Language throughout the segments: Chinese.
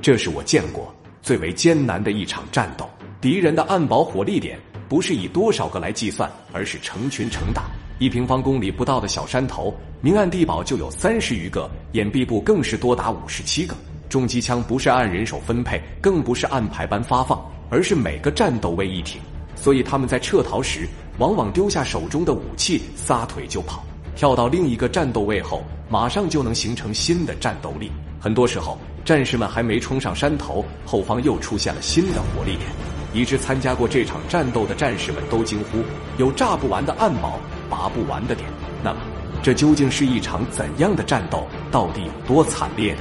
这是我见过最为艰难的一场战斗。敌人的暗堡火力点不是以多少个来计算，而是成群成打。一平方公里不到的小山头，明暗地堡就有三十余个，掩蔽部更是多达五十七个。重机枪不是按人手分配，更不是按排班发放，而是每个战斗位一挺。所以他们在撤逃时，往往丢下手中的武器，撒腿就跑。跳到另一个战斗位后，马上就能形成新的战斗力。很多时候，战士们还没冲上山头，后方又出现了新的火力点，以致参加过这场战斗的战士们都惊呼：有炸不完的暗堡，拔不完的点。那么，这究竟是一场怎样的战斗？到底有多惨烈呢？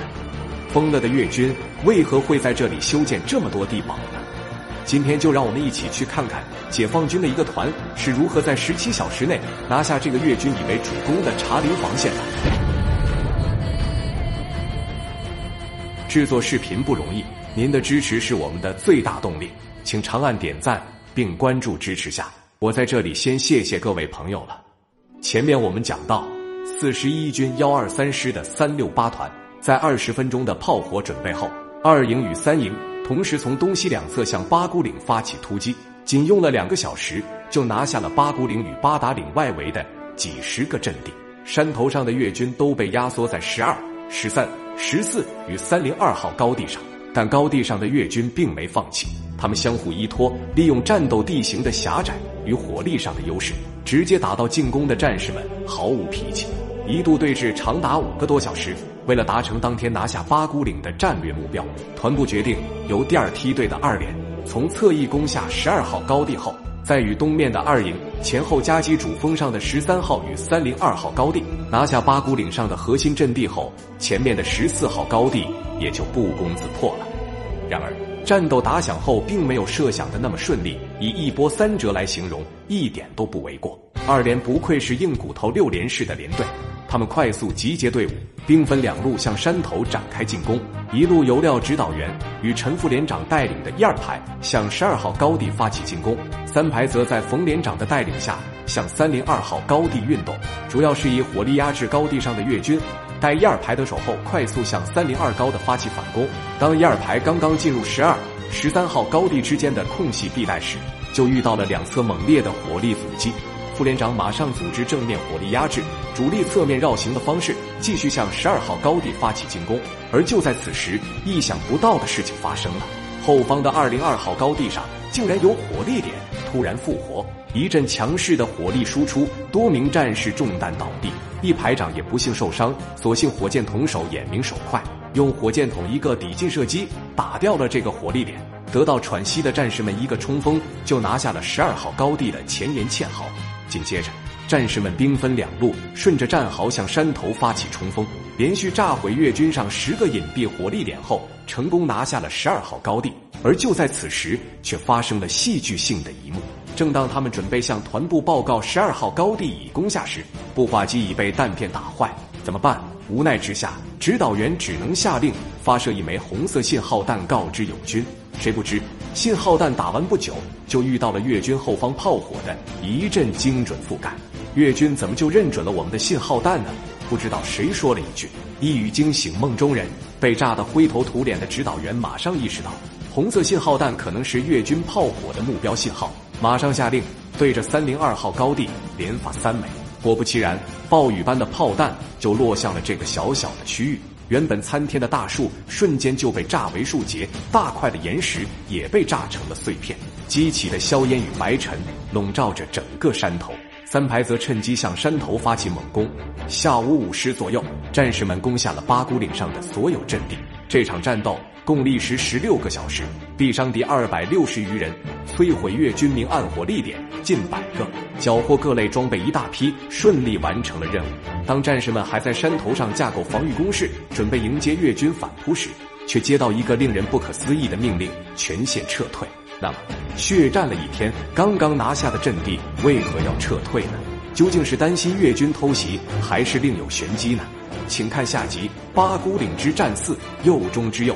疯了的越军为何会在这里修建这么多地堡呢？今天就让我们一起去看看解放军的一个团是如何在十七小时内拿下这个越军以为主攻的茶陵防线的。制作视频不容易，您的支持是我们的最大动力，请长按点赞并关注支持下。我在这里先谢谢各位朋友了。前面我们讲到，四十一军幺二三师的三六八团在二十分钟的炮火准备后，二营与三营。同时，从东西两侧向八姑岭发起突击，仅用了两个小时，就拿下了八姑岭与八达岭外围的几十个阵地。山头上的越军都被压缩在十二、十三、十四与三零二号高地上，但高地上的越军并没放弃，他们相互依托，利用战斗地形的狭窄与火力上的优势，直接打到进攻的战士们毫无脾气，一度对峙长达五个多小时。为了达成当天拿下八姑岭的战略目标，团部决定由第二梯队的二连从侧翼攻下十二号高地后，在与东面的二营前后夹击主峰上的十三号与三零二号高地，拿下八姑岭上的核心阵地后，前面的十四号高地也就不攻自破了。然而，战斗打响后并没有设想的那么顺利，以一波三折来形容一点都不为过。二连不愧是硬骨头六连式的连队。他们快速集结队伍，兵分两路向山头展开进攻。一路由廖指导员与陈副连长带领的一二排向十二号高地发起进攻，三排则在冯连长的带领下向三零二号高地运动，主要是以火力压制高地上的越军。待一二排得手后，快速向三零二高的发起反攻。当一二排刚刚进入十二、十三号高地之间的空隙地带时，就遇到了两侧猛烈的火力阻击。副连长马上组织正面火力压制，主力侧面绕行的方式继续向十二号高地发起进攻。而就在此时，意想不到的事情发生了：后方的二零二号高地上竟然有火力点突然复活，一阵强势的火力输出，多名战士中弹倒地，一排长也不幸受伤。所幸火箭筒手眼明手快，用火箭筒一个抵近射击打掉了这个火力点，得到喘息的战士们一个冲锋，就拿下了十二号高地的前沿堑壕。紧接着，战士们兵分两路，顺着战壕向山头发起冲锋，连续炸毁越军上十个隐蔽火力点后，成功拿下了十二号高地。而就在此时，却发生了戏剧性的一幕：正当他们准备向团部报告十二号高地已攻下时，步话机已被弹片打坏，怎么办？无奈之下，指导员只能下令发射一枚红色信号弹告知友军。谁不知？信号弹打完不久，就遇到了越军后方炮火的一阵精准覆盖。越军怎么就认准了我们的信号弹呢？不知道谁说了一句，一语惊醒梦中人。被炸得灰头土脸的指导员马上意识到，红色信号弹可能是越军炮火的目标信号，马上下令对着三零二号高地连发三枚。果不其然，暴雨般的炮弹就落向了这个小小的区域。原本参天的大树瞬间就被炸为数节，大块的岩石也被炸成了碎片，激起的硝烟与白尘笼罩着整个山头。三排则趁机向山头发起猛攻。下午五时左右，战士们攻下了八姑岭上的所有阵地。这场战斗共历时十六个小时，毙伤敌二百六十余人，摧毁越军明暗火力点近百个，缴获各类装备一大批，顺利完成了任务。当战士们还在山头上架构防御工事，准备迎接越军反扑时，却接到一个令人不可思议的命令：全线撤退。那么，血战了一天，刚刚拿下的阵地为何要撤退呢？究竟是担心越军偷袭，还是另有玄机呢？请看下集《八姑岭之战四：右中之右》。